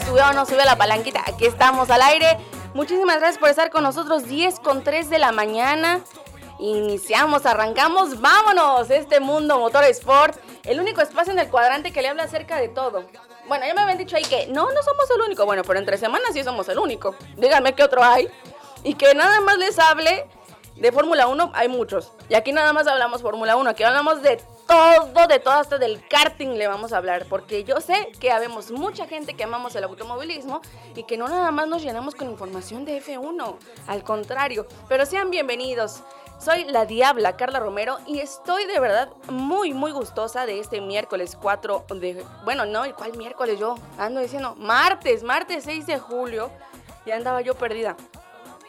Sube o no sube la palanquita, aquí estamos al aire. Muchísimas gracias por estar con nosotros, 10 con 3 de la mañana. Iniciamos, arrancamos, vámonos, este mundo motor sport, el único espacio en el cuadrante que le habla acerca de todo. Bueno, ya me habían dicho ahí que no, no somos el único. Bueno, pero entre semanas sí somos el único. Díganme qué otro hay. Y que nada más les hable de Fórmula 1, hay muchos. Y aquí nada más hablamos Fórmula 1, aquí hablamos de todo, de todo hasta del karting le vamos a hablar, porque yo sé que habemos mucha gente que amamos el automovilismo y que no nada más nos llenamos con información de F1, al contrario, pero sean bienvenidos. Soy la Diabla Carla Romero y estoy de verdad muy, muy gustosa de este miércoles 4 de... Bueno, no, ¿cuál miércoles yo? Ando diciendo martes, martes 6 de julio. Ya andaba yo perdida.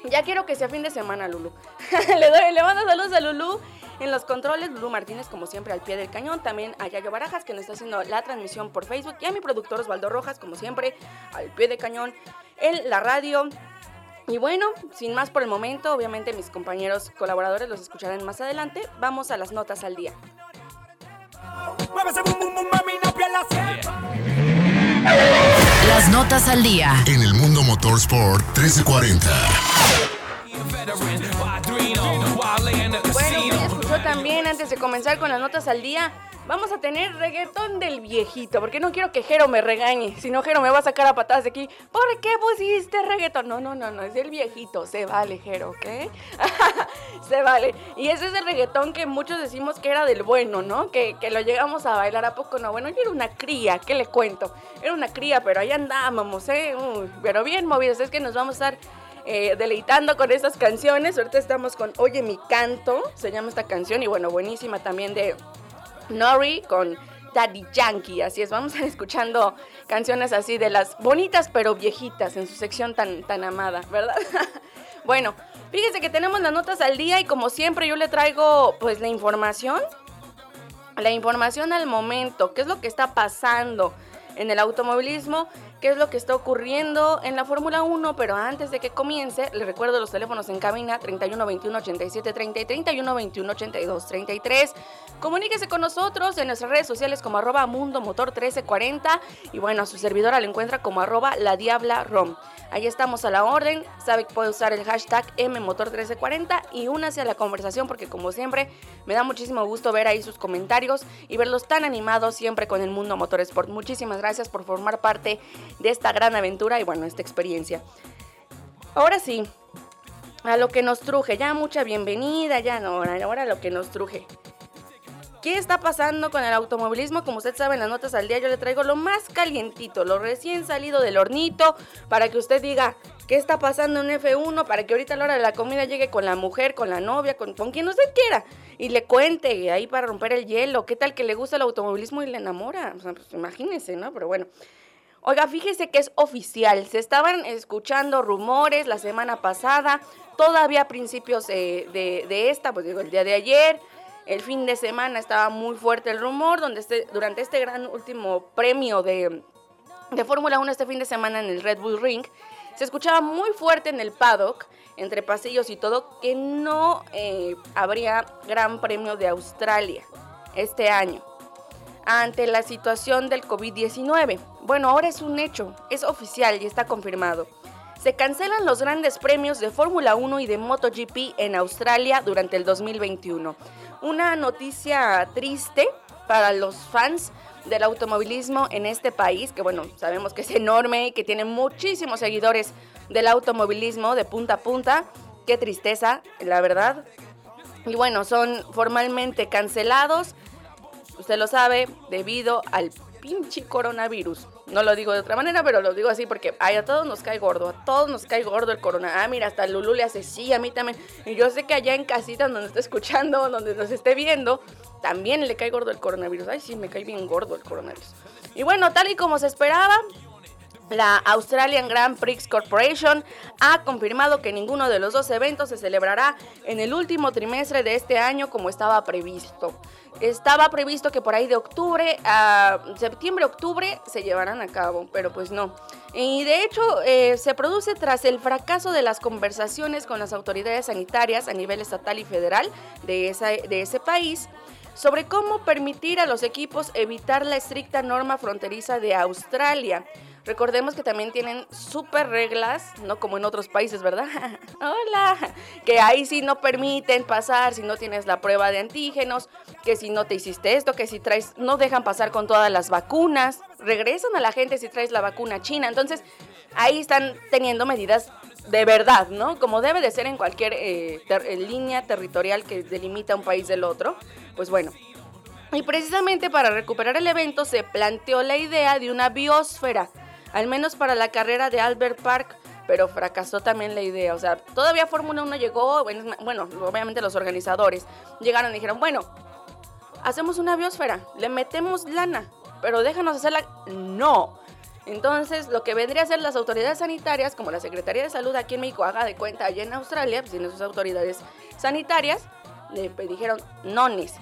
Ya quiero que sea fin de semana, Lulu. le, doy, le mando saludos a Lulu en los controles, Lulu Martínez, como siempre, al pie del cañón. También a Yayo Barajas, que nos está haciendo la transmisión por Facebook. Y a mi productor Osvaldo Rojas, como siempre, al pie del cañón en la radio. Y bueno, sin más por el momento, obviamente mis compañeros colaboradores los escucharán más adelante. Vamos a las notas al día. Las notas al día. En el mundo motorsport 1340. Bueno, yo también, antes de comenzar con las notas al día, vamos a tener reggaetón del viejito, porque no quiero que Jero me regañe, si no Jero me va a sacar a patadas de aquí. ¿Por qué pusiste reggaetón? No, no, no, no, es del viejito, se vale, Jero, ¿ok? se vale. Y ese es el reggaetón que muchos decimos que era del bueno, ¿no? Que, que lo llegamos a bailar a poco, no. Bueno, yo era una cría, ¿qué le cuento? Era una cría, pero ahí andábamos, ¿eh? pero bien movidos, es que nos vamos a estar eh, deleitando con estas canciones. Ahorita estamos con Oye mi canto, se llama esta canción, y bueno, buenísima también de Nori con Daddy Yankee. Así es, vamos a ir escuchando canciones así de las bonitas pero viejitas en su sección tan, tan amada, ¿verdad? bueno, fíjense que tenemos las notas al día y como siempre yo le traigo pues la información. La información al momento, qué es lo que está pasando en el automovilismo qué es lo que está ocurriendo en la Fórmula 1, pero antes de que comience, les recuerdo los teléfonos en cabina 31 21 87 30 y 31 21 82 33. Comuníquese con nosotros en nuestras redes sociales como arroba mundo motor 1340 y bueno, a su servidora la encuentra como arroba la diabla rom. Ahí estamos a la orden. Sabe que puede usar el hashtag MMotor1340 y únase a la conversación porque como siempre me da muchísimo gusto ver ahí sus comentarios y verlos tan animados siempre con el mundo motorsport. Muchísimas gracias por formar parte de esta gran aventura y bueno, esta experiencia. Ahora sí, a lo que nos truje, ya mucha bienvenida, ya no, ahora lo que nos truje. ¿Qué está pasando con el automovilismo? Como usted sabe, en las notas al día yo le traigo lo más calientito, lo recién salido del hornito, para que usted diga qué está pasando en F1, para que ahorita a la hora de la comida llegue con la mujer, con la novia, con, quien usted quiera, y le cuente ahí para romper el hielo, qué tal que le gusta el automovilismo y le enamora. O pues imagínese, ¿no? Pero bueno. Oiga, fíjese que es oficial. Se estaban escuchando rumores la semana pasada, todavía a principios de, de esta, pues digo, el día de ayer el fin de semana estaba muy fuerte el rumor, donde este, durante este gran último premio de, de Fórmula 1 este fin de semana en el Red Bull Ring, se escuchaba muy fuerte en el paddock, entre pasillos y todo, que no eh, habría Gran Premio de Australia este año ante la situación del COVID-19. Bueno, ahora es un hecho, es oficial y está confirmado. Se cancelan los grandes premios de Fórmula 1 y de MotoGP en Australia durante el 2021 una noticia triste para los fans del automovilismo en este país, que bueno, sabemos que es enorme y que tiene muchísimos seguidores del automovilismo de punta a punta. Qué tristeza, la verdad. Y bueno, son formalmente cancelados, usted lo sabe, debido al pinche coronavirus. No lo digo de otra manera, pero lo digo así porque ay, a todos nos cae gordo, a todos nos cae gordo el corona. Ah, mira, hasta Lulu le hace sí, a mí también. Y yo sé que allá en casita donde está escuchando, donde nos esté viendo, también le cae gordo el coronavirus. Ay, sí, me cae bien gordo el coronavirus. Y bueno, tal y como se esperaba, la Australian Grand Prix Corporation ha confirmado que ninguno de los dos eventos se celebrará en el último trimestre de este año como estaba previsto. Estaba previsto que por ahí de octubre a septiembre-octubre se llevarán a cabo, pero pues no. Y de hecho eh, se produce tras el fracaso de las conversaciones con las autoridades sanitarias a nivel estatal y federal de, esa, de ese país sobre cómo permitir a los equipos evitar la estricta norma fronteriza de Australia. Recordemos que también tienen súper reglas, no como en otros países, ¿verdad? Hola. Que ahí sí no permiten pasar si no tienes la prueba de antígenos, que si no te hiciste esto, que si traes, no dejan pasar con todas las vacunas, regresan a la gente si traes la vacuna china. Entonces, ahí están teniendo medidas de verdad, ¿no? Como debe de ser en cualquier eh, línea territorial que delimita un país del otro. Pues bueno, y precisamente para recuperar el evento se planteó la idea de una biosfera al menos para la carrera de Albert Park, pero fracasó también la idea. O sea, todavía Fórmula 1 llegó, bueno, obviamente los organizadores llegaron y dijeron, bueno, hacemos una biosfera, le metemos lana, pero déjanos hacerla. No. Entonces, lo que vendría a ser las autoridades sanitarias, como la Secretaría de Salud aquí en México, haga de cuenta allá en Australia, pues tiene sus autoridades sanitarias, le dijeron, nones,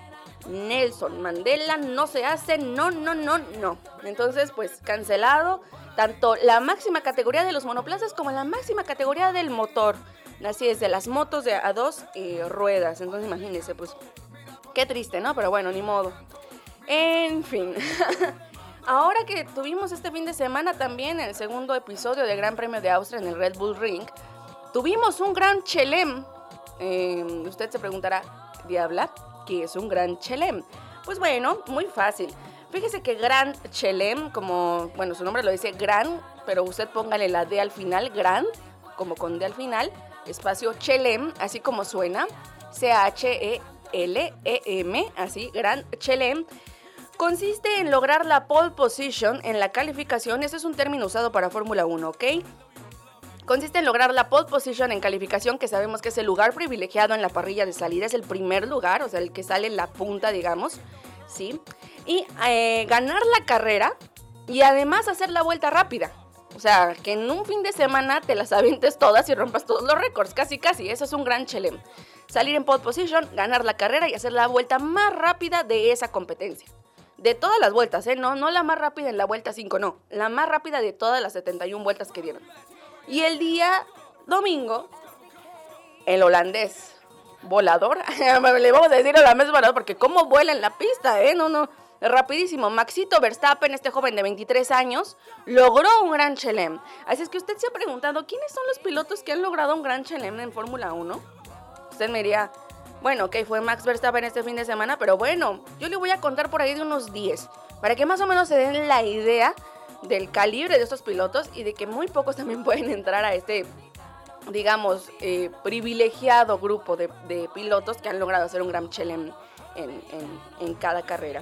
Nelson Mandela no se hace, no, no, no, no. Entonces, pues cancelado tanto la máxima categoría de los monoplazas como la máxima categoría del motor. Así es, de las motos de a dos eh, ruedas. Entonces imagínense, pues qué triste, ¿no? Pero bueno, ni modo. En fin. Ahora que tuvimos este fin de semana también el segundo episodio del Gran Premio de Austria en el Red Bull Ring, tuvimos un gran chelem. Eh, usted se preguntará, ¿diabla? ¿Qué es un gran chelem? Pues bueno, muy fácil. Fíjese que Grand Chelem, como, bueno, su nombre lo dice Gran, pero usted póngale la D al final, Gran, como con D al final, espacio Chelem, así como suena, C-H-E-L-E-M, así, Grand Chelem. Consiste en lograr la pole position en la calificación, ese es un término usado para Fórmula 1, ¿ok? Consiste en lograr la pole position en calificación, que sabemos que es el lugar privilegiado en la parrilla de salida, es el primer lugar, o sea, el que sale en la punta, digamos, ¿sí? y eh, ganar la carrera y además hacer la vuelta rápida. O sea, que en un fin de semana te las avientes todas y rompas todos los récords, casi casi, eso es un gran chelem. Salir en pole position, ganar la carrera y hacer la vuelta más rápida de esa competencia. De todas las vueltas, ¿eh? No, no la más rápida en la vuelta 5, no. La más rápida de todas las 71 vueltas que dieron. Y el día domingo, el holandés volador, le vamos a decir holandés volador porque cómo vuela en la pista, ¿eh? No, no rapidísimo, Maxito Verstappen, este joven de 23 años, logró un gran chelem. Así es que usted se ha preguntado, ¿quiénes son los pilotos que han logrado un gran chelem en Fórmula 1? Usted me diría, bueno, ok, fue Max Verstappen este fin de semana, pero bueno, yo le voy a contar por ahí de unos 10, para que más o menos se den la idea del calibre de estos pilotos y de que muy pocos también pueden entrar a este digamos, eh, privilegiado grupo de, pilotos que han logrado hacer un gran chelem en cada carrera.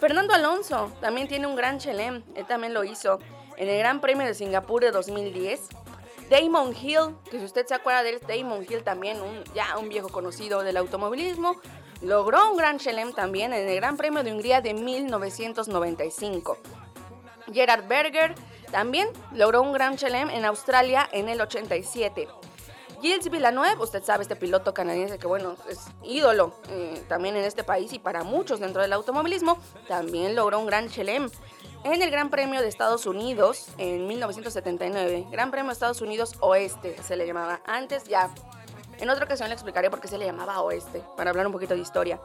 Fernando Alonso también tiene un gran chelem, él también lo hizo en el Gran Premio de Singapur de 2010. Damon Hill, que si usted se acuerda de él, Damon Hill también, un, ya un viejo conocido del automovilismo, logró un gran chelem también en el Gran Premio de Hungría de 1995. Gerard Berger también logró un gran chelem en Australia en el 87. Gilles Villeneuve, usted sabe, este piloto canadiense que, bueno, es ídolo eh, también en este país y para muchos dentro del automovilismo, también logró un gran chelem en el Gran Premio de Estados Unidos en 1979. Gran Premio de Estados Unidos Oeste se le llamaba. Antes ya, en otra ocasión le explicaré por qué se le llamaba Oeste, para hablar un poquito de historia.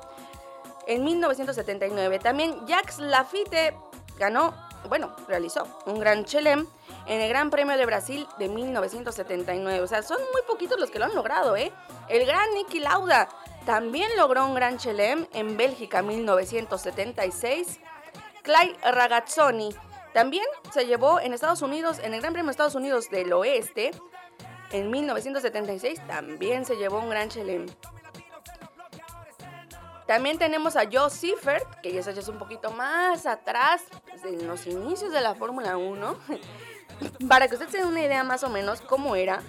En 1979 también Jacques Lafitte ganó, bueno, realizó un gran chelem en el Gran Premio de Brasil de 1979. O sea, son muy poquitos los que lo han logrado, ¿eh? El gran Niki Lauda también logró un gran chelem en Bélgica 1976. Clay Ragazzoni. También se llevó en Estados Unidos, en el Gran Premio de Estados Unidos del Oeste, en 1976, también se llevó un gran chelem. También tenemos a Joe Seifert, que ya es un poquito más atrás, en los inicios de la Fórmula 1, para que usted se dé una idea más o menos cómo era.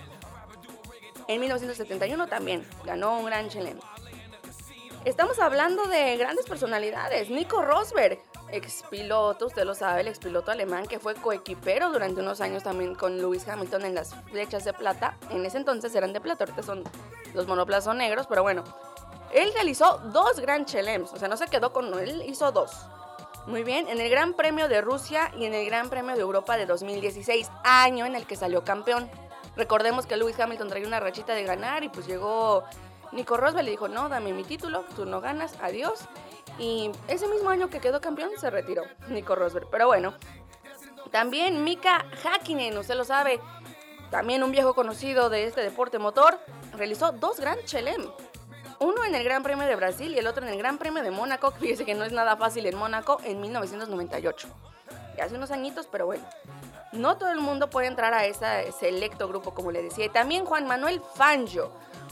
En 1971 también ganó un gran chelem. Estamos hablando de grandes personalidades. Nico Rosberg, expiloto, usted lo sabe, el expiloto alemán que fue coequipero durante unos años también con Lewis Hamilton en las flechas de plata. En ese entonces eran de plata, ahorita son los monoplazas negros, pero bueno. Él realizó dos Grand Chelems, o sea, no se quedó con uno, él hizo dos. Muy bien, en el Gran Premio de Rusia y en el Gran Premio de Europa de 2016, año en el que salió campeón. Recordemos que Lewis Hamilton traía una rachita de ganar y pues llegó Nico Rosberg le dijo, no, dame mi título, tú no ganas, adiós. Y ese mismo año que quedó campeón se retiró Nico Rosberg. Pero bueno, también Mika Hakkinen, usted lo sabe, también un viejo conocido de este deporte motor, realizó dos Grand Chelem. Uno en el Gran Premio de Brasil y el otro en el Gran Premio de Mónaco, que fíjese que no es nada fácil en Mónaco, en 1998. Y hace unos añitos, pero bueno. No todo el mundo puede entrar a ese selecto grupo, como le decía. Y también Juan Manuel Fangio,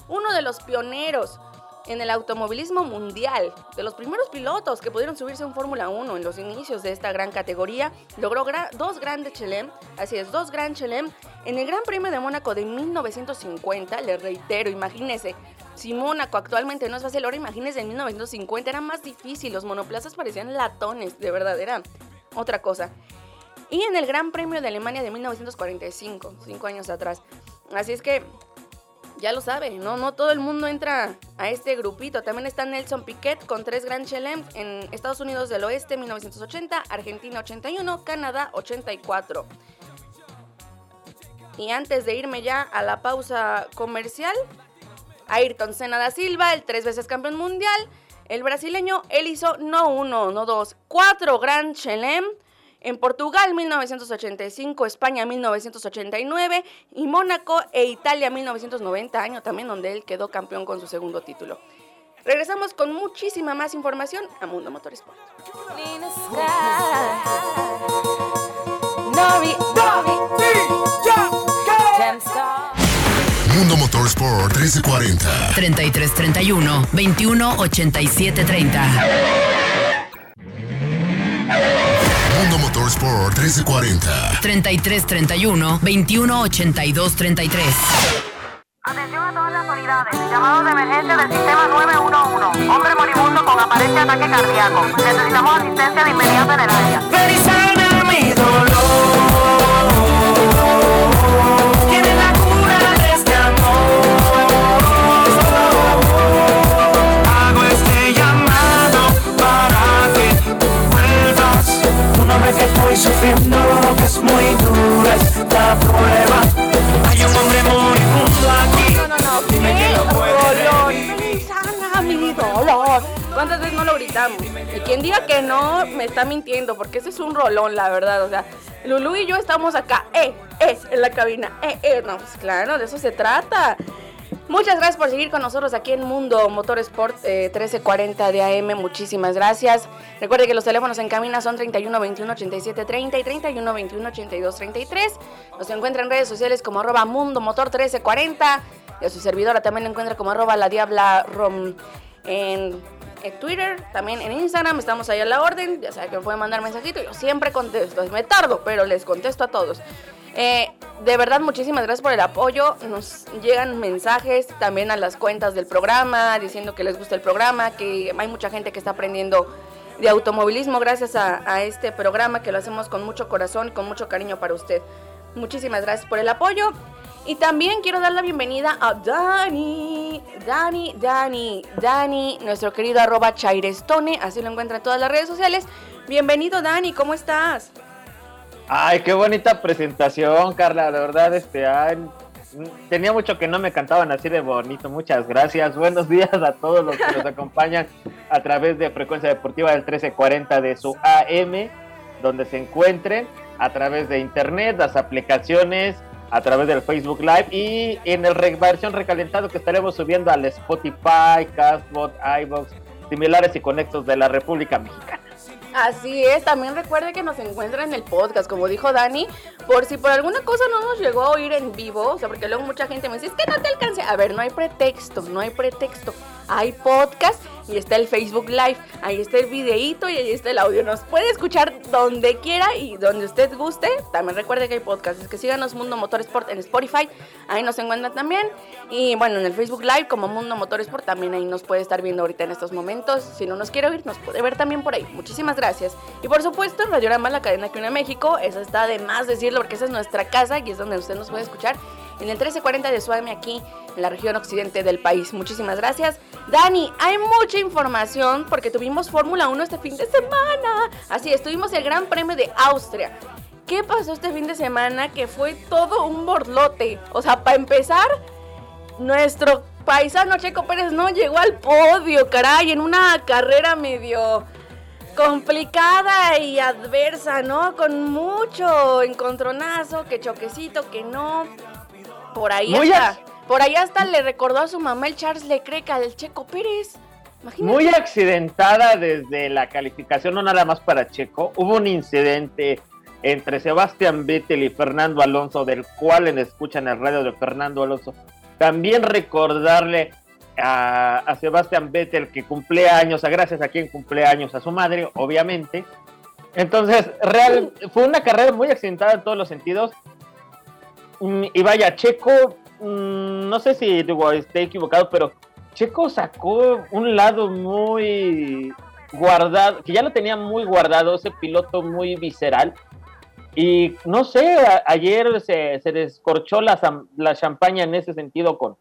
uno de los pioneros en el automovilismo mundial, de los primeros pilotos que pudieron subirse en Fórmula 1 en los inicios de esta gran categoría, logró dos grandes Chelem, así es, dos Grand Chelem en el Gran Premio de Mónaco de 1950, le reitero, imagínese, si Mónaco actualmente no es fácil, ahora imagínese en 1950 era más difícil, los monoplazas parecían latones, de verdad, era otra cosa. Y en el Gran Premio de Alemania de 1945, cinco años atrás. Así es que ya lo sabe, ¿no? No todo el mundo entra a este grupito. También está Nelson Piquet con tres Grand Chelem en Estados Unidos del Oeste 1980, Argentina 81, Canadá 84. Y antes de irme ya a la pausa comercial, Ayrton Senna da Silva, el tres veces campeón mundial, el brasileño, él hizo no uno, no dos, cuatro Grand Chelem en Portugal 1985, España 1989 y Mónaco e Italia 1990, año también donde él quedó campeón con su segundo título. Regresamos con muchísima más información a Mundo Motorsport. Mundo Motorsport 1340 3331 218730 Mundo Motorsport 1340. 3331 2182 33. Atención a todas las autoridades. Llamado de emergencia del sistema 911. Hombre moribundo con aparente ataque cardíaco. Necesitamos asistencia de inmediato en el área. mi dolor. Estoy sufriendo, es muy dura esta prueba. Hay un hombre moribundo aquí. No, no, no. Dime que lo puede Sana mi dolor. ¿Cuántas veces no lo gritamos? Y quien diga que no, me está mintiendo, porque ese es un rolón, la verdad. O sea, Lulu y yo estamos acá, eh, eh, en la cabina, eh, eh. No, pues claro, de eso se trata. Muchas gracias por seguir con nosotros aquí en Mundo Motorsport eh, 1340 de AM. Muchísimas gracias. Recuerde que los teléfonos en cabina son 31 21 87 30 y 31 21 82 33. Nos encuentra en redes sociales como arroba Mundo Motor 1340. Y a su servidora también encuentra como arroba la Diabla Rom en, Twitter, también en Instagram. Estamos ahí a la orden. Ya saben que me pueden mandar mensajito. Yo siempre contesto. Me tardo, pero les contesto a todos. Eh, de verdad, muchísimas gracias por el apoyo. Nos llegan mensajes también a las cuentas del programa diciendo que les gusta el programa, que hay mucha gente que está aprendiendo de automovilismo gracias a, este programa que lo hacemos con mucho corazón, con mucho cariño para usted. Muchísimas gracias por el apoyo. Y también quiero dar la bienvenida a Dani, Dani, Dani, Dani, nuestro querido arroba Chairestone, así lo encuentra en todas las redes sociales. Bienvenido Dani, ¿cómo estás? Ay, qué bonita presentación, Carla. De verdad, este, tenía mucho que no me cantaban así de bonito. Muchas gracias. Buenos días a todos los que nos acompañan a través de Frecuencia Deportiva del 1340 de su AM, donde se encuentren, a través de internet, las aplicaciones, a través del Facebook Live y en el versión recalentado que estaremos subiendo al Spotify, Castbot, iBox, similares y conectos de la República Mexicana. Así es, también recuerde que nos encuentra en el podcast, como dijo Dani, por si por alguna cosa no nos llegó a oír en vivo, o sea, porque luego mucha gente me dice, es que no te alcancé. A ver, no hay pretexto, no hay pretexto. Hay podcast y está el Facebook Live, ahí está el videíto y ahí está el audio. Nos puede escuchar donde quiera y donde usted guste. También recuerde que hay podcast, es que síganos Mundo Motorsport en Spotify, ahí nos encuentran también. Y bueno, en el Facebook Live como Mundo Motorsport también ahí nos puede estar viendo ahorita en estos momentos. Si no nos quiere oír, nos puede ver también por ahí. Muchísimas gracias. Y por supuesto, en Radiorama, la cadena que une a México, eso está de más decirlo porque esa es nuestra casa y es donde usted nos puede escuchar en el 1340 de Suame aquí en la región occidente del país. Muchísimas gracias. Dani, hay mucha información porque tuvimos Fórmula 1 este fin de semana. Así es, tuvimos el Gran Premio de Austria. ¿Qué pasó este fin de semana? Que fue todo un borlote. O sea, para empezar, nuestro paisano Checo Pérez no llegó al podio, caray, en una carrera medio complicada y adversa, ¿no? Con mucho encontronazo, que choquecito, que no. Por ahí Muy hasta, por ahí hasta le recordó a su mamá el Charles Leclerc al Checo Pérez. Imagínate. Muy accidentada desde la calificación, no nada más para Checo. Hubo un incidente entre Sebastián Vettel y Fernando Alonso, del cual en escuchan el radio de Fernando Alonso. También recordarle a, a Sebastián Vettel que cumple años, a gracias a quien cumple años, a su madre, obviamente. Entonces, real, fue una carrera muy accidentada en todos los sentidos. Mm, Y vaya, Checo, mm, no sé si digo, esté equivocado, pero Checo sacó un lado muy guardado, que ya lo tenía muy guardado, ese piloto muy visceral. Y no sé, ayer se, se descorchó la, la champaña en ese sentido con,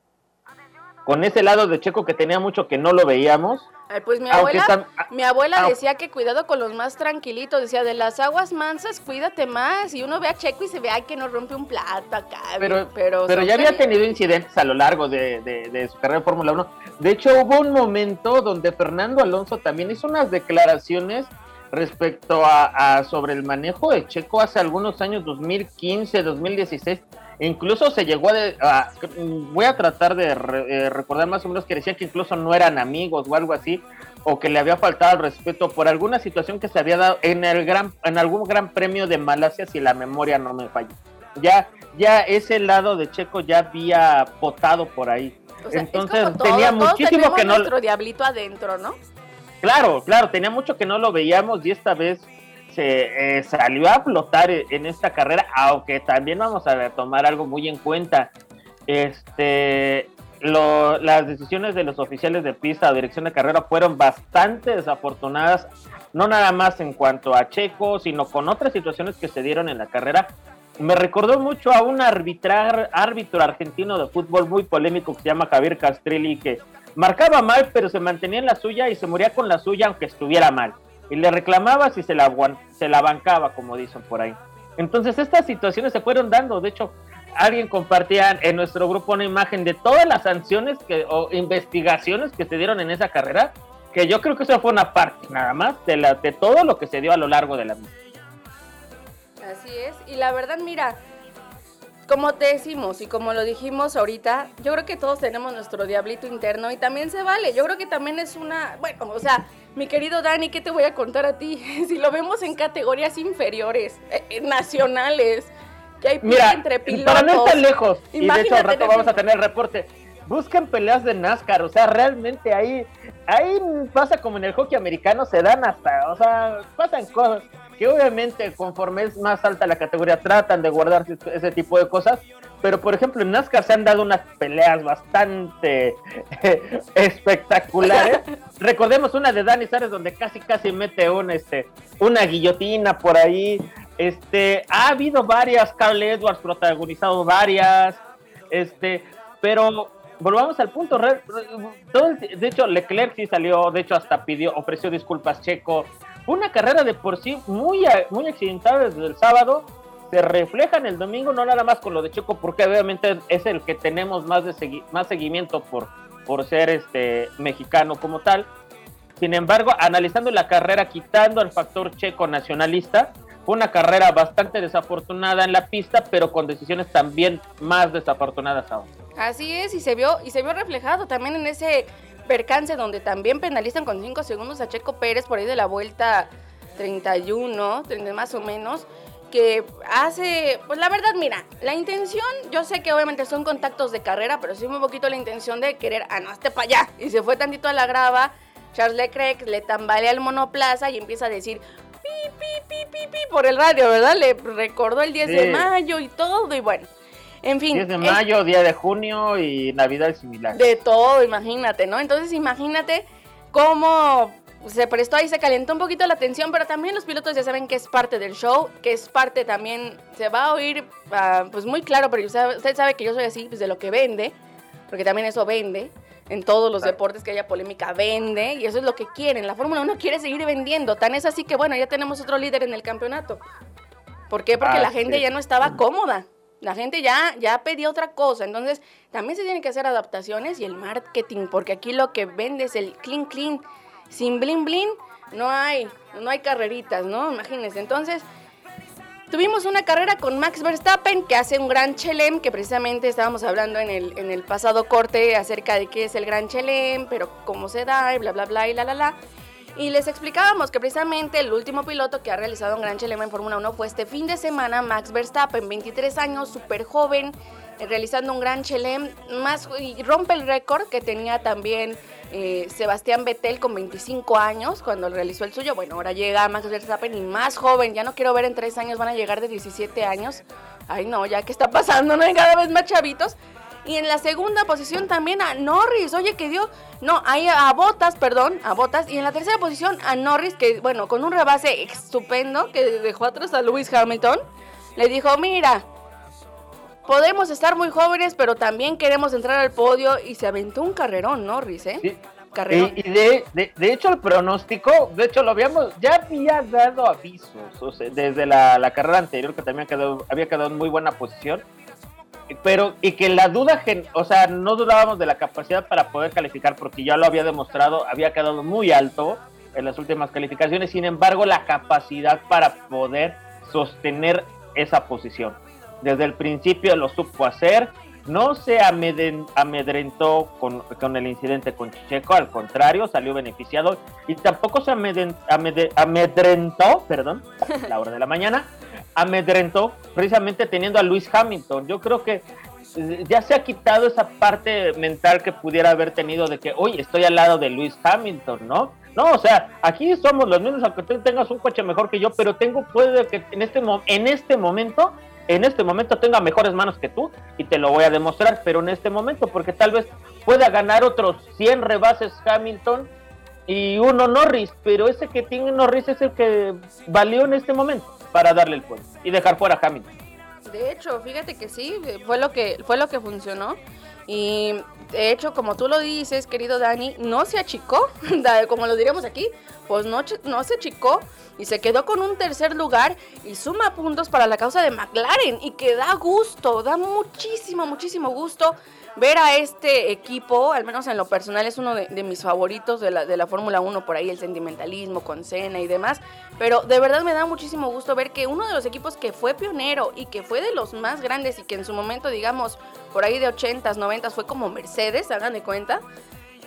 con ese lado de Checo que tenía mucho que no lo veíamos. Ay, pues mi abuela, mi abuela ah, decía que cuidado con los más tranquilitos, decía de las aguas mansas, cuídate más. Y uno ve a Checo y se ve ay, que no rompe un plato acá. Pero, pero, pero ya había tenido incidentes a lo largo de, de- de su carrera de Fórmula 1. De hecho, hubo un momento donde Fernando Alonso también hizo unas declaraciones respecto a, a sobre el manejo de Checo hace algunos años, 2015, 2016. Incluso se llegó a, de- a- voy a tratar de re- eh, recordar más o menos que decían que incluso no eran amigos o algo así, o que le había faltado el respeto por alguna situación que se había dado en el gran, en algún gran premio de Malasia, si la memoria no me falla. Ya, ya ese lado de Checo ya había potado por ahí. O sea, es Entonces todo, tenía muchísimo que no. nuestro diablito adentro, ¿no? Claro, claro, tenía mucho que no lo veíamos y esta vez se eh, salió a flotar en esta carrera, aunque también vamos a tomar algo muy en cuenta. Este, las decisiones de los oficiales de pista o dirección de carrera fueron bastante desafortunadas, no nada más en cuanto a Checo, sino con otras situaciones que se dieron en la carrera. Me recordó mucho a un arbitrar, árbitro argentino de fútbol muy polémico que se llama Javier Castrelli, que marcaba mal, pero se mantenía en la suya y se moría con la suya aunque estuviera mal. Y le reclamaba si se la, se la bancaba, como dicen por ahí. Entonces estas situaciones se fueron dando. De hecho, alguien compartía en nuestro grupo una imagen de todas las sanciones que, o investigaciones que se dieron en esa carrera, que yo creo que eso fue una parte nada más de, la, de todo lo que se dio a lo largo de la misma. Así es. Y la verdad, mira, como te decimos y como lo dijimos ahorita, yo creo que todos tenemos nuestro diablito interno y también se vale. Yo creo que también es una, bueno, o sea, mi querido Dani, ¿qué te voy a contar a ti? si lo vemos en categorías inferiores, eh, eh, nacionales, que hay Mira, entre pilotos. para no estar lejos, y de hecho al rato vamos a tener reporte, buscan peleas de NASCAR, o sea, realmente ahí, ahí pasa como en el hockey americano, se dan hasta, o sea, pasan cosas que obviamente conforme es más alta la categoría tratan de guardar ese tipo de cosas, pero por ejemplo en NASCAR se han dado unas peleas bastante espectaculares. Recordemos una de Dani Sares donde casi casi mete un, este, una guillotina por ahí. Este, ha habido varias, Carl Edwards protagonizado varias, este, pero volvamos al punto. de hecho, Leclerc sí salió, de hecho, hasta pidió, ofreció disculpas Checo. Una carrera de por sí muy, muy accidentada desde el sábado. Se refleja en el domingo, no nada más con lo de Checo, porque obviamente es el que tenemos más, de más seguimiento por, por ser este mexicano como tal. Sin embargo, analizando la carrera, quitando el factor checo nacionalista, fue una carrera bastante desafortunada en la pista, pero con decisiones también más desafortunadas aún. Así es, y se vio, y se vio reflejado también en ese percance donde también penalizan con 5 segundos a Checo Pérez por ahí de la vuelta 31, 30 más o menos, que hace, pues la verdad, mira, la intención, yo sé que obviamente son contactos de carrera, pero sí un poquito la intención de querer, ah, no, esté para allá. Y se fue tantito a la grava, Charles Leclerc le tambalea el monoplaza y empieza a decir, pi, pi, pi, pi, pi, por el radio, ¿verdad? Le recordó el 10 de mayo y todo, y bueno. En fin. 10 de es- mayo, día de junio y Navidad similar. de todo, imagínate, ¿no? Entonces imagínate cómo se prestó ahí, se calentó un poquito la tensión, pero también los pilotos ya saben que es parte del show, que es parte también, se va a oír ah, pues muy claro, pero usted, usted sabe que yo soy así, pues de lo que vende, porque también eso vende. En todos los Claro. deportes que haya polémica vende y eso es lo que quieren. La Fórmula 1 quiere seguir vendiendo. Tan es así que bueno, ya tenemos otro líder en el campeonato. ¿Por qué? Porque Ah, la gente sí. ya no estaba cómoda. La gente ya, ya pedía otra cosa. Entonces, también se tienen que hacer adaptaciones y el marketing, porque aquí lo que vende es el clean clean. Sin blin blin no hay, no hay carreritas, ¿no? Imagínense. Entonces, tuvimos una carrera con Max Verstappen que hace un gran chelem, que precisamente estábamos hablando en el, en el pasado corte acerca de qué es el gran chelem, pero cómo se da y bla, bla, bla y la, la, la. Y les explicábamos que precisamente el último piloto que ha realizado un gran chelem en Fórmula 1 fue este fin de semana, Max Verstappen, 23 años, súper joven, realizando un gran chelem, más, y rompe el récord que tenía también eh, Sebastián Vettel con 25 años cuando realizó el suyo. Bueno, ahora llega Max Verstappen y más joven, ya no quiero ver en tres años, van a llegar de 17 años. Ay no, ya que está pasando, ¿no? Cada vez más chavitos. Y en la segunda posición también a Norris, oye, que dio, no, ahí a Botas, perdón, a Botas. Y en la tercera posición a Norris, que bueno, con un rebase estupendo, que dejó atrás a Lewis Hamilton, le dijo, mira, podemos estar muy jóvenes, pero también queremos entrar al podio. Y se aventó un carrerón, Norris, ¿eh? Sí. Carrerón. Y, de, de, de hecho el pronóstico, de hecho lo habíamos, ya había dado avisos, o sea, desde la, la carrera anterior que también quedó, había quedado en muy buena posición, pero y que la duda, gen- o sea, no dudábamos de la capacidad para poder calificar porque ya lo había demostrado, había quedado muy alto en las últimas calificaciones, sin embargo la capacidad para poder sostener esa posición. Desde el principio lo supo hacer, no se amedrentó con, con el incidente con Chicheco, al contrario, salió beneficiado y tampoco se amede- amedrentó, perdón, la hora de la mañana, amedrentó precisamente teniendo a Luis Hamilton. Yo creo que eh, ya se ha quitado esa parte mental que pudiera haber tenido de que, oye, estoy al lado de Luis Hamilton, ¿no? No, o sea, aquí somos los mismos, aunque tú tengas un coche mejor que yo, pero tengo, puede que en este, en este momento, en este momento tenga mejores manos que tú y te lo voy a demostrar, pero en este momento, porque tal vez pueda ganar otros 100 rebases Hamilton y uno Norris, pero ese que tiene Norris es el que valió en este momento para darle el puesto y dejar fuera a Hamilton. De hecho, fíjate que sí, fue lo que, fue lo que funcionó. Y de hecho, como tú lo dices, querido Dani, no se achicó, como lo diríamos aquí, pues no, no se achicó y se quedó con un tercer lugar y suma puntos para la causa de McLaren y que da gusto, da muchísimo, muchísimo gusto ver a este equipo, al menos en lo personal es uno de, mis favoritos de la, de la Fórmula 1, por ahí el sentimentalismo con Cena y demás, pero de verdad me da muchísimo gusto ver que uno de los equipos que fue pionero y que fue de los más grandes y que en su momento, digamos, por ahí de 80s, 90s fue como Mercedes, hagan de cuenta,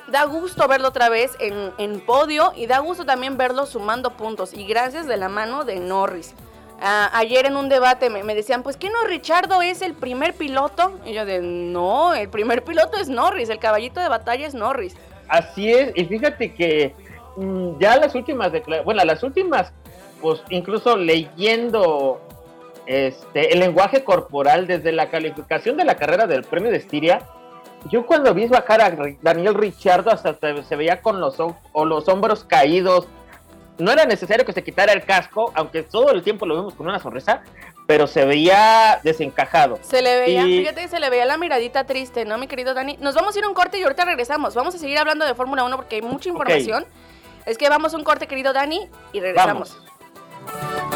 da gusto verlo otra vez en, en podio y da gusto también verlo sumando puntos y gracias de la mano de Norris. Ayer en un debate me, decían, pues ¿qué no Richardo es el primer piloto? Y yo de, no, el primer piloto es Norris, el caballito de batalla es Norris. Así es, y fíjate que mm, ya las últimas, bueno, las últimas, pues incluso leyendo este el lenguaje corporal desde la calificación de la carrera del premio de Estiria, yo cuando vi bajar a Daniel Richardo hasta se, veía con los, o los hombros caídos. No era necesario que se quitara el casco, aunque todo el tiempo lo vimos con una sonrisa, pero se veía desencajado. Se le veía, Y- fíjate que se le veía la miradita triste, ¿no, mi querido Dani? Nos vamos a ir a un corte y ahorita regresamos. Vamos a seguir hablando de Fórmula 1 porque hay mucha información. Es que vamos a un corte, querido Dani, y regresamos. Vamos.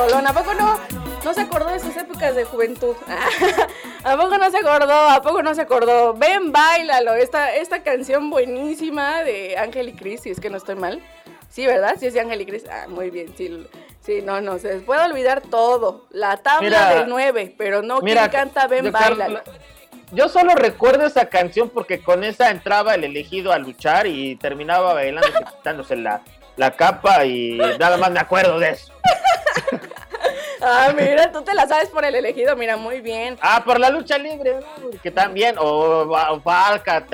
rolón. ¿A poco no? No se acordó de sus épocas de juventud. ¿A poco no se acordó? ¿A poco no se acordó? Ven, bailalo. Esta, esta canción buenísima de Ángel y Cris, si es que no estoy mal. Sí, ¿verdad? Sí es de Ángel y Cris. Ah, muy bien. Sí, sí, no, no. Se les puede olvidar todo. La tabla Mira, del 9, pero no Mira, quien canta Ven, yo, bailalo. Yo solo recuerdo esa canción porque con esa entraba el elegido a luchar y terminaba bailando, quitándose la, la capa y nada más me acuerdo de eso. Ah, mira, tú te la sabes por el elegido, mira, muy bien. Ah, por la lucha libre, que también, o, o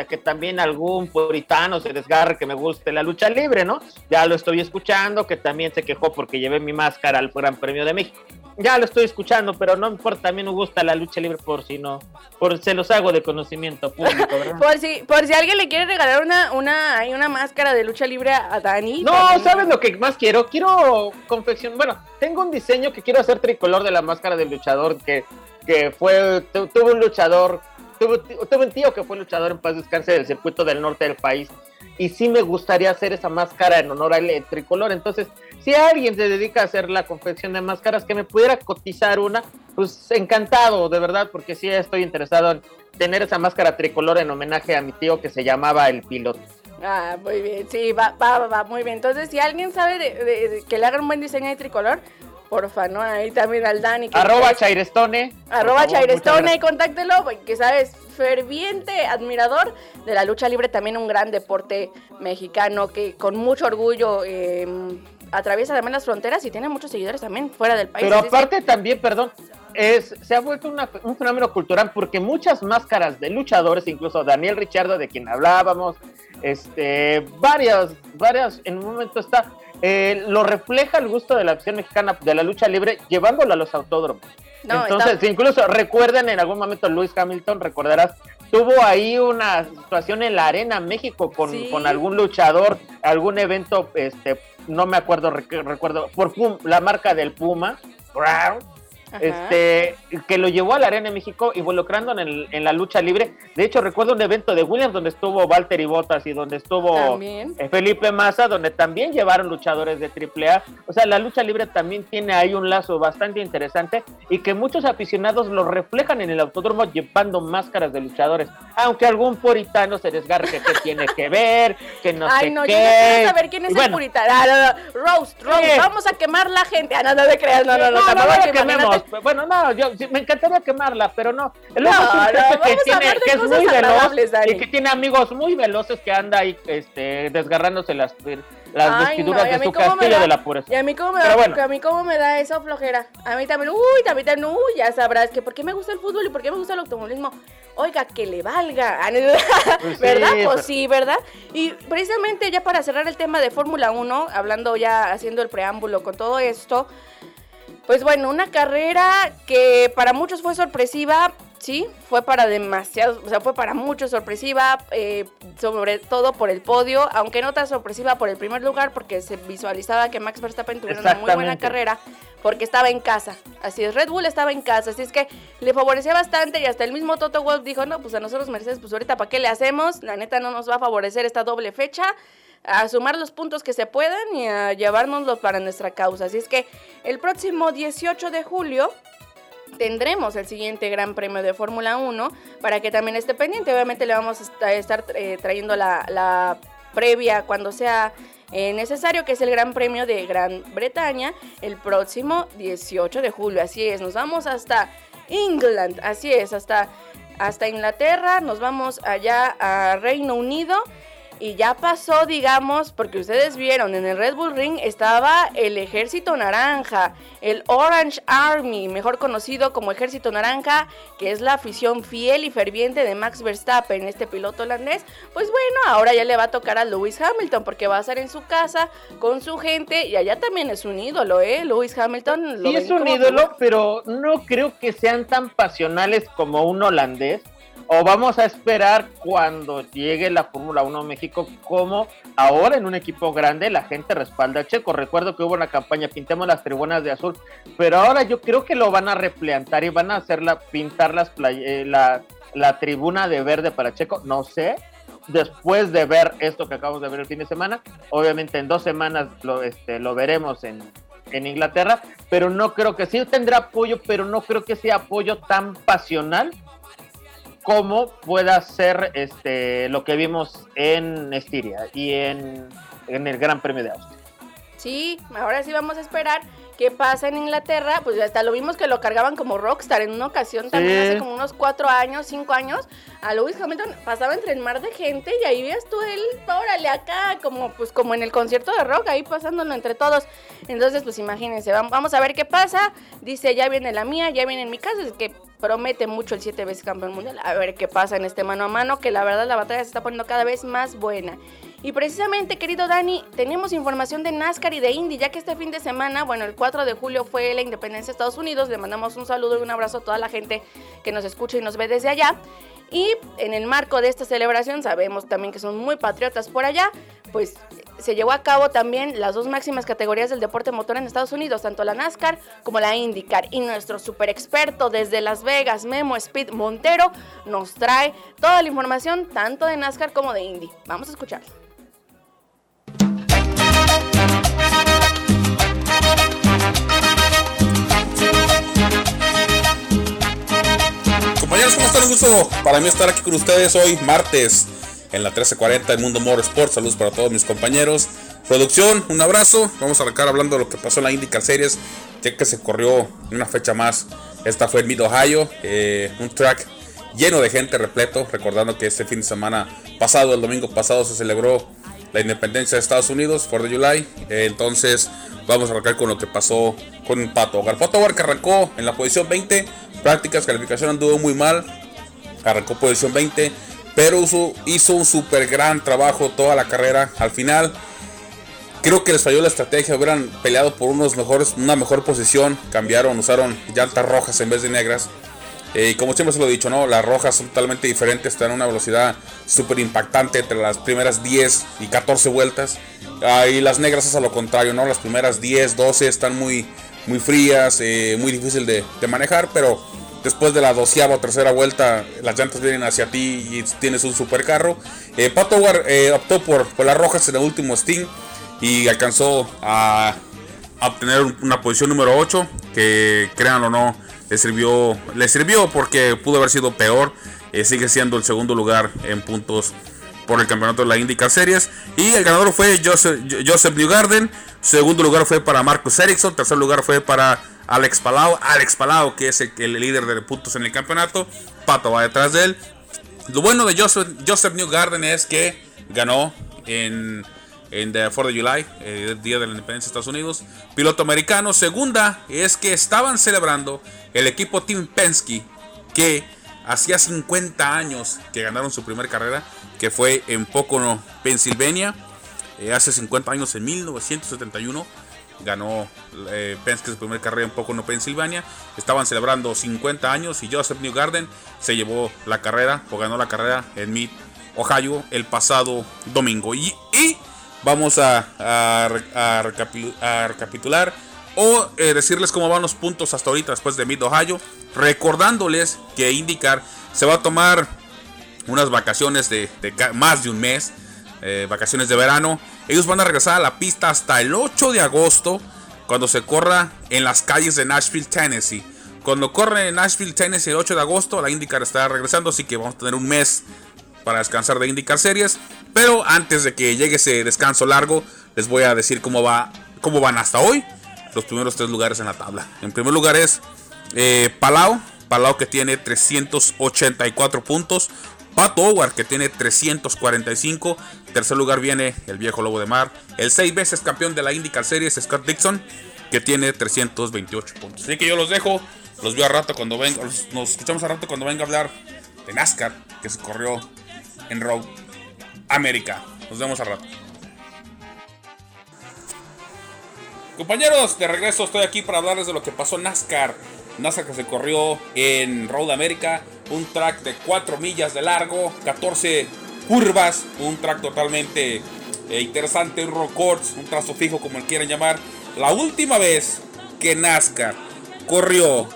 que también algún puritano se desgarre que me guste la lucha libre, ¿no? Ya lo estoy escuchando, que también se quejó porque llevé mi máscara al Gran Premio de México. Ya lo estoy escuchando, pero no importa, también me gusta la lucha libre por si no, por se los hago de conocimiento público, ¿verdad? Por si, por si alguien le quiere regalar una, una, hay una máscara de lucha libre a Dani. No, también. ¿sabes lo que más quiero? Quiero confección. Bueno, tengo un diseño que quiero hacer tricolor de la máscara del luchador que, que fue, tu- tuvo un luchador, tuvo, tuvo un tío que fue luchador en paz descanse del circuito del norte del país. Y sí me gustaría hacer esa máscara en honor al tricolor. Entonces, si alguien se dedica a hacer la confección de máscaras, que me pudiera cotizar una, pues encantado, de verdad, porque sí estoy interesado en tener esa máscara tricolor en homenaje a mi tío que se llamaba el piloto. Ah, muy bien, sí, va, va, va, muy bien. Entonces, si alguien sabe de que le hagan un buen diseño de tricolor, porfa, ¿no? Ahí también al Dani. Que Arroba es- Chairestone. Arroba favor, Chairestone contáctelo, que sabes, ferviente admirador de la lucha libre, también un gran deporte mexicano que con mucho orgullo eh, atraviesa también las fronteras y tiene muchos seguidores también fuera del país. Pero que- aparte también, perdón, es, se ha vuelto una- un fenómeno cultural porque muchas máscaras de luchadores, incluso Daniel Richardo, de quien hablábamos, este, varias, varias, en un momento está, eh, lo refleja el gusto de la acción mexicana de la lucha libre llevándolo a los autódromos. No, Entonces, está- incluso recuerden en algún momento Luis Hamilton, recordarás, tuvo ahí una situación en la Arena México con, Sí. con algún luchador, algún evento, este, no me acuerdo, rec- recuerdo, por Pum- la marca del Puma, Brown, Ajá. este, que lo llevó a la Arena de México involucrando en, el- en la lucha libre. De hecho, recuerdo un evento de Williams donde estuvo Walter y Bottas y donde estuvo También. eh, Felipe Massa, donde también llevaron luchadores de AAA. O sea, la lucha libre también tiene ahí un lazo bastante interesante y que muchos aficionados lo reflejan en el autódromo llevando máscaras de luchadores. Aunque algún puritano se desgarre que qué tiene que ver, que no Ay, sé no, qué. yo ya quiero saber quién es Y el bueno, puritano. Ah, no, no. Roast, roast, Sí. vamos a quemar la gente. Ah, no, no te creas, no, no, no, no, tampoco no la que quememos. imagínate- Bueno, no, yo sí, me encantaría quemarla, pero no. El No, no, que, tiene, que es muy veloz Dani. y que tiene amigos muy veloces que anda ahí este, desgarrándose las, las Ay, vestiduras no, de su castillo da- de la pureza. Y a mí cómo me da, bueno. a mí cómo me da esa flojera. A mí también, uy, también, uy, ya sabrás que por qué me gusta el fútbol y por qué me gusta el automovilismo. Oiga, que le valga. Ah, Pues sí, ¿Verdad? Pues pero- sí, ¿verdad? Y precisamente ya para cerrar el tema de Fórmula 1, hablando ya, haciendo el preámbulo con todo esto, pues bueno, una carrera que para muchos fue sorpresiva, sí, fue para demasiados, o sea, fue para muchos sorpresiva, eh, sobre todo por el podio, aunque no tan sorpresiva por el primer lugar, porque se visualizaba que Max Verstappen tuviera una muy buena carrera, porque estaba en casa. Así es, Red Bull estaba en casa, así es que le favorecía bastante y hasta el mismo Toto Wolff dijo, no, pues a nosotros Mercedes, pues ahorita para qué le hacemos, la neta no nos va a favorecer esta doble fecha, a sumar los puntos que se puedan y a llevárnoslos para nuestra causa. Así es que el próximo 18 de julio tendremos el siguiente Gran Premio de Fórmula 1 para que también esté pendiente. Obviamente le vamos a esta- estar eh, trayendo la, la previa cuando sea eh, necesario, que es el Gran Premio de Gran Bretaña, el próximo 18 de julio. Así es, nos vamos hasta England, así es, hasta, hasta Inglaterra, nos vamos allá a Reino Unido. Y ya pasó, digamos, porque ustedes vieron, en el Red Bull Ring estaba el Ejército Naranja, el Orange Army, mejor conocido como Ejército Naranja, que es la afición fiel y ferviente de Max Verstappen, este piloto holandés. Pues bueno, ahora ya le va a tocar a Lewis Hamilton, porque va a estar en su casa con su gente, y allá también es un ídolo, ¿eh? Lewis Hamilton. lo Sí, es un como ídolo, pero no creo que sean tan pasionales como un holandés. O vamos a esperar cuando llegue la Fórmula 1 a México, como ahora en un equipo grande la gente respalda a Checo. Recuerdo que hubo una campaña, pintemos las tribunas de azul, pero ahora yo creo que lo van a replantar y van a hacerla, pintar las play- eh, la, la tribuna de verde para Checo. No sé, después de ver esto que acabamos de ver el fin de semana. Obviamente en dos semanas lo, este, lo veremos en, en Inglaterra, pero no creo que sí tendrá apoyo, pero no creo que sea apoyo tan pasional como pueda ser este lo que vimos en Estiria y en, en el Gran Premio de Austria. Sí, ahora sí vamos a esperar qué pasa en Inglaterra. Pues hasta lo vimos que lo cargaban como rockstar en una ocasión también Sí. hace como unos cuatro años, cinco años. A Lewis Hamilton pasaba entre el mar de gente y ahí ves tú él, órale acá, como pues como en el concierto de rock, ahí pasándolo entre todos. Entonces, pues imagínense, vam- vamos a ver qué pasa. Dice, ya viene la mía, ya viene en mi casa, es que promete mucho el siete veces campeón mundial. A ver qué pasa en este mano a mano, que la verdad la batalla se está poniendo cada vez más buena. Y precisamente, querido Dani, tenemos información de NASCAR y de Indy, ya que este fin de semana, bueno, el 4 de julio fue la independencia de Estados Unidos. Le mandamos un saludo y un abrazo a toda la gente que nos escucha y nos ve desde allá. Y en el marco de esta celebración, sabemos también que son muy patriotas por allá, pues se llevó a cabo también las dos máximas categorías del deporte motor en Estados Unidos, tanto la NASCAR como la IndyCar. Y nuestro super experto desde Las Vegas, Memo Speed Montero, nos trae toda la información tanto de NASCAR como de Indy. Vamos a escucharlo. Compañeros, ¿cómo están? Un gusto para mí estar aquí con ustedes hoy, martes, en la 1340 del Mundo Motorsport. Saludos para todos mis compañeros. Producción, un abrazo. Vamos a arrancar hablando de lo que pasó en la IndyCar Series, ya que se corrió una fecha más. Esta fue en Mid Ohio, eh, un track lleno de gente, repleto. Recordando que este fin de semana pasado, el domingo pasado, se celebró la independencia de Estados Unidos, 4 de July. Entonces, vamos a arrancar con lo que pasó con Pato Hogar. Pato Hogar que arrancó en la posición 20, prácticas, calificación anduvo muy mal, arrancó posición 20, pero hizo, un super gran trabajo toda la carrera. Al final, creo que les falló la estrategia, hubieran peleado por unos mejores, una mejor posición, cambiaron, usaron llantas rojas en vez de negras. Eh, y como siempre se lo he dicho, ¿no? Las rojas son totalmente diferentes, están a una velocidad súper impactante entre las primeras 10 y 14 vueltas. Ah, y las negras es a lo contrario, ¿no? Las primeras 10, 12 están muy, muy frías, eh, muy difícil de, de manejar, pero después de la doceava o tercera vuelta, las llantas vienen hacia ti y tienes un super carro. Eh, Pato Howard, eh, optó por, por las rojas en el último Sting y alcanzó a, a obtener una posición número 8, que créanlo o no, le sirvió, le sirvió porque pudo haber sido peor. Eh, sigue siendo el segundo lugar en puntos por el campeonato de la IndyCar Series. Y el ganador fue Joseph, Newgarden. Segundo lugar fue para Marcus Ericsson. Tercer lugar fue para Alex Palau. Alex Palau, que es el, líder de puntos en el campeonato. Pato va detrás de él. Lo bueno de Joseph, Newgarden es que ganó en, en the 4 de July, eh, el día de la independencia de Estados Unidos. Piloto americano. Segunda es que estaban celebrando el equipo Team Penske que hacía 50 años que ganaron su primera carrera, que fue en Pocono, Pensilvania. Eh, hace 50 años, en 1971, ganó eh, Penske su primera carrera en Pocono, Pensilvania. Estaban celebrando 50 años y Joseph Newgarden se llevó la carrera o ganó la carrera en Mid, Ohio, el pasado domingo. Y, y vamos a, a, a recapitu- a recapitular o eh, decirles cómo van los puntos hasta ahorita después de Mid Ohio, recordándoles que IndyCar se va a tomar unas vacaciones de, más de un mes, eh, vacaciones de verano. Ellos van a regresar a la pista hasta el 8 de agosto, cuando se corra en las calles de Nashville, Tennessee. Cuando corre en Nashville, Tennessee el 8 de agosto, la IndyCar estará regresando, así que vamos a tener un mes para descansar de IndyCar Series. Pero antes de que llegue ese descanso largo, les voy a decir cómo, va, cómo van hasta hoy los primeros tres lugares en la tabla. En primer lugar es eh, Palau, Palau que tiene 384 puntos. Pato Howard que tiene 345. Tercer lugar viene el viejo lobo de mar. El seis veces campeón de la IndyCar Series, Scott Dixon, que tiene 328 puntos. Así que yo los dejo. Los veo a rato cuando venga. Nos escuchamos a rato cuando venga a hablar de NASCAR, que se corrió en Road América. Nos vemos a rato. Compañeros, de regreso estoy aquí para hablarles de lo que pasó en NASCAR. NASCAR que se corrió en Road America, un track de 4 millas de largo, 14 curvas, un track totalmente eh, interesante, un road course, un trazo fijo como le quieran llamar. La última vez que NASCAR corrió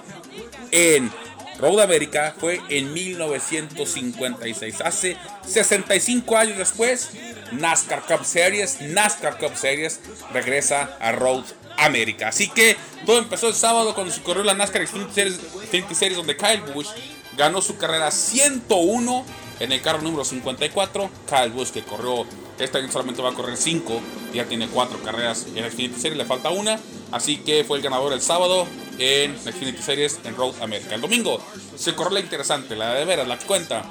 en Road America fue en 1956. Hace 65 años después, NASCAR Cup Series, NASCAR Cup Series regresa a Road America. Así que todo empezó el sábado cuando se corrió la NASCAR Xfinity Series, Xfinity Series donde Kyle Busch ganó su carrera 101 en el carro número 54. Kyle Busch que corrió, este año solamente va a correr 5, ya tiene 4 carreras en la Xfinity Series, le falta una. Así que fue el ganador el sábado en Xfinity Series en Road America. El domingo se corrió la interesante, la de veras, la cuenta,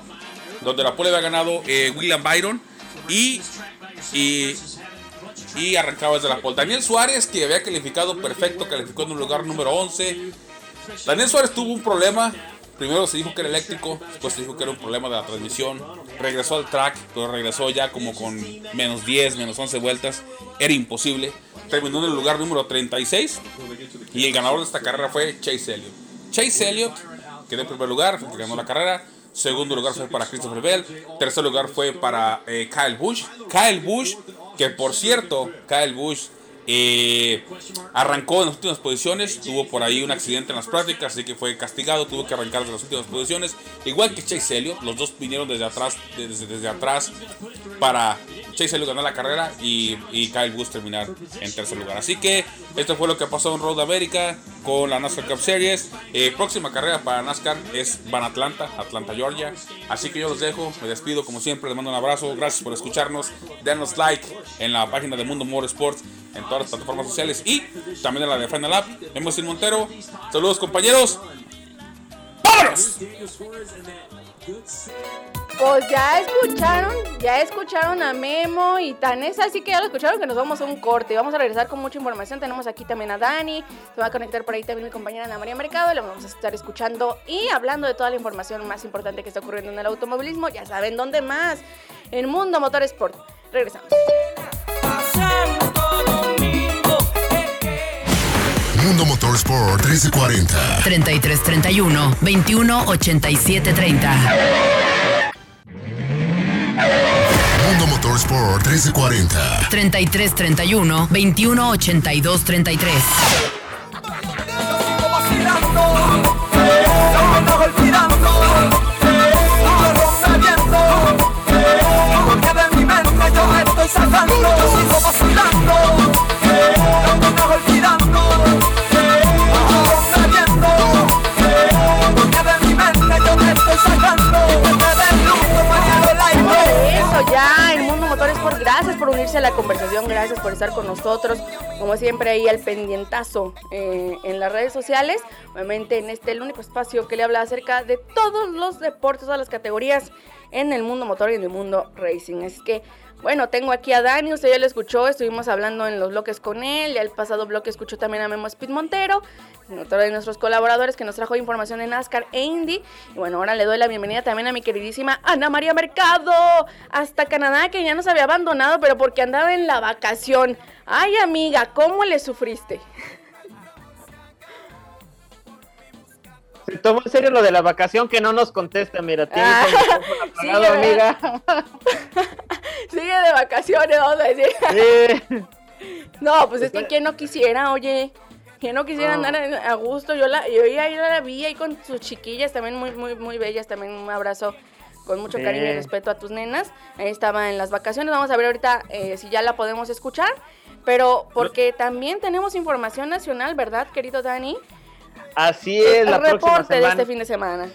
donde la pole había ganado eh, William Byron y, y, y arrancaba desde la pole. Daniel Suárez, que había calificado perfecto, calificó en un lugar número 11. Daniel Suárez tuvo un problema. Primero se dijo que era eléctrico, después se dijo que era un problema de la transmisión. Regresó al track, pero regresó ya como con menos 10, menos 11 vueltas. Era imposible. Terminó en el lugar número 36 y el ganador de esta carrera fue Chase Elliott. Chase Elliott quedó en primer lugar, ganó la carrera. Segundo lugar fue para Christopher Bell. Tercer lugar fue para eh, Kyle Busch. Kyle Busch, que por cierto, Kyle Busch eh, arrancó en las últimas posiciones. Tuvo por ahí un accidente en las prácticas, así que fue castigado. Tuvo que arrancar de las últimas posiciones. Igual que Chase Elliott, los dos vinieron desde atrás, desde, desde atrás para Chase Elliott ganar la carrera y, y Kyle Busch terminar en tercer lugar. Así que esto fue lo que pasó en Road America con la NASCAR Cup Series. Eh, próxima carrera para NASCAR es Van Atlanta, Atlanta, Georgia. Así que yo los dejo, me despido como siempre, les mando un abrazo, gracias por escucharnos. Denos like en la página de Mundo Motorsports en todas las plataformas sociales y también en la de Final App. Hemos sin Montero. Saludos compañeros. ¡Vámonos! Pues ya escucharon, ya escucharon a Memo y Tanesa, así que ya lo escucharon que nos vamos a un corte. Vamos a regresar con mucha información. Tenemos aquí también a Dani, se va a conectar por ahí también mi compañera Ana María Mercado, la vamos a estar escuchando y hablando de toda la información más importante que está ocurriendo en el automovilismo. Ya saben dónde más, en Mundo Motorsport. Regresamos. Mundo Motorsport 1340. 33 31 21 87 30. Mundo Motorsport 1340. 33 31 21 82 33. Eso ya, en Mundo Motorsport, gracias por unirse a la conversación, gracias por estar con nosotros, como siempre ahí al pendientazo eh, en las redes sociales, obviamente en este el único espacio que le habla acerca de todos los deportes, todas las categorías en el mundo motor y en el mundo racing, así que bueno, tengo aquí a Dani, usted ya lo escuchó, estuvimos hablando en los bloques con él, ya el pasado bloque escuchó también a Memo Speed Montero, otro de nuestros colaboradores que nos trajo información de NASCAR e Indy. Y bueno, ahora le doy la bienvenida también a mi queridísima Ana María Mercado, hasta Canadá, que ya nos había abandonado, pero porque andaba en la vacación. Ay, amiga, ¿cómo le sufriste? Se tomó en serio lo de la vacación que no nos contesta, mira, tiene Ah, sí, amiga. De vacaciones, vamos a decir. Sí. No, pues es que quien no quisiera, oye. Quien no quisiera No. andar a gusto. Yo la, yo ya la vi ahí con sus chiquillas, también muy, muy, muy bellas. También un abrazo con mucho Sí. cariño y respeto a tus nenas. Ahí estaba en las vacaciones. Vamos a ver ahorita eh, si ya la podemos escuchar. Pero porque también tenemos información nacional, ¿verdad, querido Dani? Así es, la El próxima reporte de semana. este fin de semana.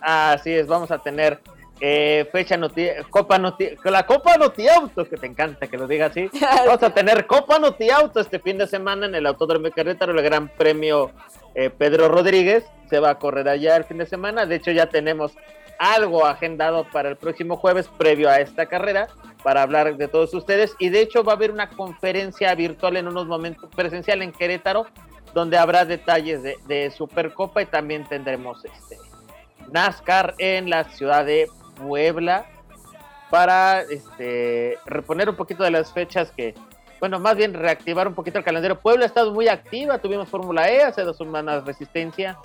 Así es, vamos a tener eh, fecha noti Copa Noti la Copa Noti Auto, que te encanta que lo diga así. Vamos a tener Copa Noti Auto este fin de semana en el Autódromo de Querétaro, el Gran Premio eh, Pedro Rodríguez. Se va a correr allá el fin de semana. De hecho, ya tenemos algo agendado para el próximo jueves previo a esta carrera para hablar de todos ustedes. Y de hecho va a haber una conferencia virtual en unos momentos presencial en Querétaro donde habrá detalles de, de Supercopa y también tendremos este NASCAR en la ciudad de Puebla para este reponer un poquito de las fechas que, bueno, más bien reactivar un poquito el calendario. Puebla ha estado muy activa, tuvimos Fórmula E hace dos semanas Resistencia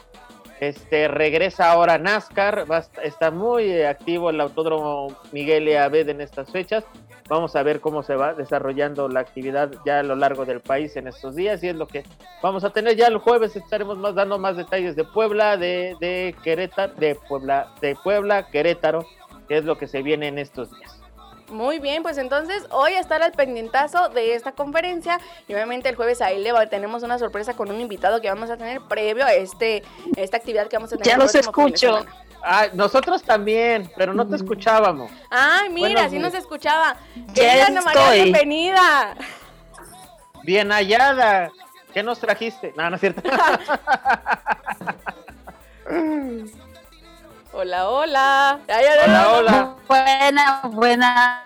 Este regresa ahora NASCAR, va está muy activo el Autódromo Miguel E. Abed en estas fechas. Vamos a ver cómo se va desarrollando la actividad ya a lo largo del país en estos días y es lo que vamos a tener ya el jueves. Estaremos más dando más detalles de Puebla, de, de Querétaro, de Puebla, de Puebla, Querétaro, que es lo que se viene en estos días. Muy bien, pues entonces hoy a estar al pendientazo de esta conferencia y obviamente el jueves ahí le va- tenemos una sorpresa con un invitado que vamos a tener previo a este esta actividad que vamos a tener. Ya los escucho. Ah, nosotros también, pero no te escuchábamos. Ay, mira, Buenos así nos escuchaba. Ya Ana María, estoy. bienvenida. Bien hallada. ¿Qué nos trajiste? No, no es cierto. Hola, hola. Hola, hola. Buena, buena.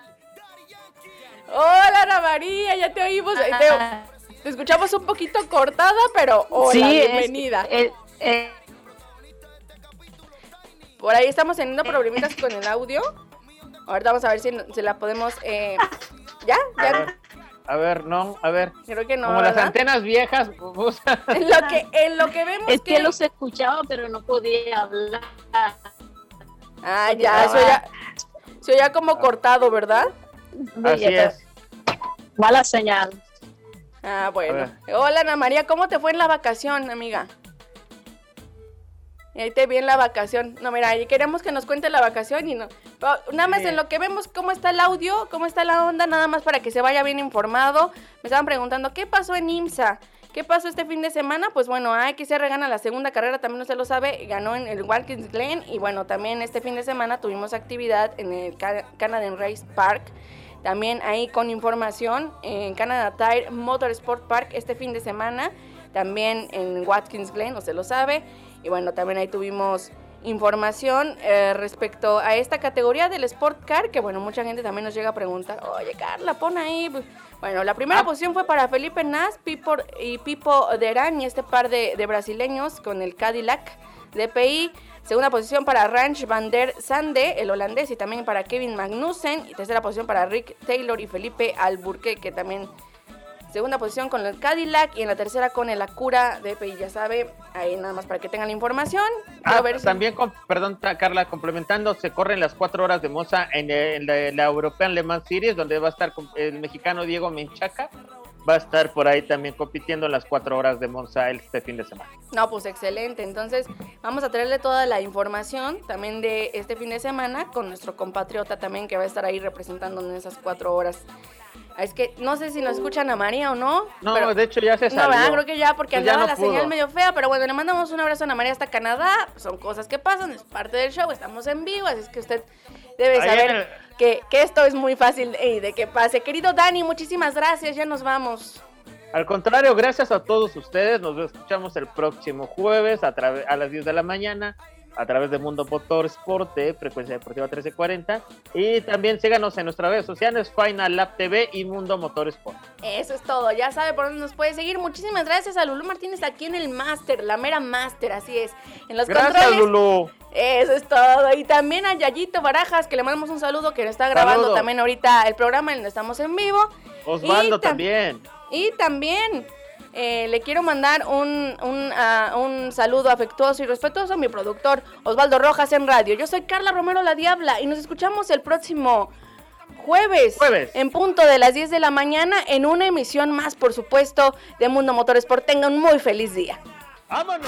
Hola, Ana María, ya te oímos. eh, Te, te escuchamos un poquito cortada, pero hola, sí, es- bienvenida. eh, Por ahí estamos teniendo problemitas con el audio. Ahorita vamos a ver si, si la podemos. eh, ¿Ya? A ver, a ver, no, a ver. Creo que no. Como las antenas viejas. En lo que, en lo que vemos es que. que los escuchaba, pero no podía hablar. Ah, ya, eso ya. Se oía como cortado, ¿verdad? Así es. Mala señal. Ah, bueno. Hola, Ana María, ¿cómo te fue en la vacación, amiga? Y ahí te vi en la vacación. No, mira, ahí queremos que nos cuente la vacación y no. pero nada más Sí. en lo que vemos cómo está el audio, cómo está la onda, nada más para que se vaya bien informado. Me estaban preguntando, ¿qué pasó en IMSA? ¿Qué pasó este fin de semana? Pues bueno, AXR gana la segunda carrera, también usted lo sabe, ganó en el Watkins Glen y bueno, también este fin de semana tuvimos actividad en el Ca- Canadian Race Park. También ahí con información en Canada Tire Motorsport Park este fin de semana. También en Watkins Glen, usted lo sabe. Y bueno, también ahí tuvimos información eh, respecto a esta categoría del Sport Car, que bueno, mucha gente también nos llega a preguntar, oye Carla, pon ahí. pues". Bueno, la primera Ah. posición fue para Felipe Nas Pipo, y Pipo Derán y este par de, de brasileños con el Cadillac DPI. Segunda posición para Ranch Van der Sande, el holandés, y también para Kevin Magnussen. Y tercera posición para Rick Taylor y Felipe Alburquerque, que también Segunda posición con el Cadillac y en la tercera con el Acura DPI, ya sabe, ahí nada más para que tengan la información. Ah, ver si- también, con- perdón, Carla, complementando, se corren las cuatro horas de Moza en, en la, la European Le Mans Series, donde va a estar el mexicano Diego Menchaca. Va a estar por ahí también compitiendo en las cuatro horas de Monza este fin de semana. No, pues excelente. Entonces, vamos a traerle toda la información también de este fin de semana con nuestro compatriota también que va a estar ahí representando en esas cuatro horas. Es que no sé si nos escuchan a María o no. No, pero- de hecho ya se No, salió. ¿verdad? creo que ya, porque Pues ya andaba no la pudo. señal medio fea, pero bueno, le mandamos un abrazo a Ana María hasta Canadá. Son cosas que pasan, es parte del show, estamos en vivo, así es que usted debe Ahí saber el- que, que esto es muy fácil eh, de que pase. Querido Dani, muchísimas gracias, ya nos vamos. Al contrario, gracias a todos ustedes. Nos escuchamos el próximo jueves a, a las 10 de la mañana a través de Mundo Motor Sport de Frecuencia Deportiva 1340. Y también síganos en nuestras redes sociales, Final Lab TV y Mundo Motor Sport. Eso es todo, ya sabe por dónde nos puede seguir. Muchísimas gracias a Lulú Martínez aquí en el máster, la mera máster, así es. En los Gracias, controles. Lulu. Eso es todo. Y también a Yayito Barajas, que le mandamos un saludo, que nos está grabando Saludo. también ahorita el programa en donde estamos en vivo. Osvaldo Y tam- también. Y también eh, le quiero mandar un, un, ah, un saludo afectuoso y respetuoso a mi productor Osvaldo Rojas en radio. Yo soy Carla Romero La Diabla y nos escuchamos el próximo jueves, Jueves. en punto de las 10 de la mañana en una emisión más, por supuesto, de Mundo Motorsport. Tengan un muy feliz día. ¡Vámonos!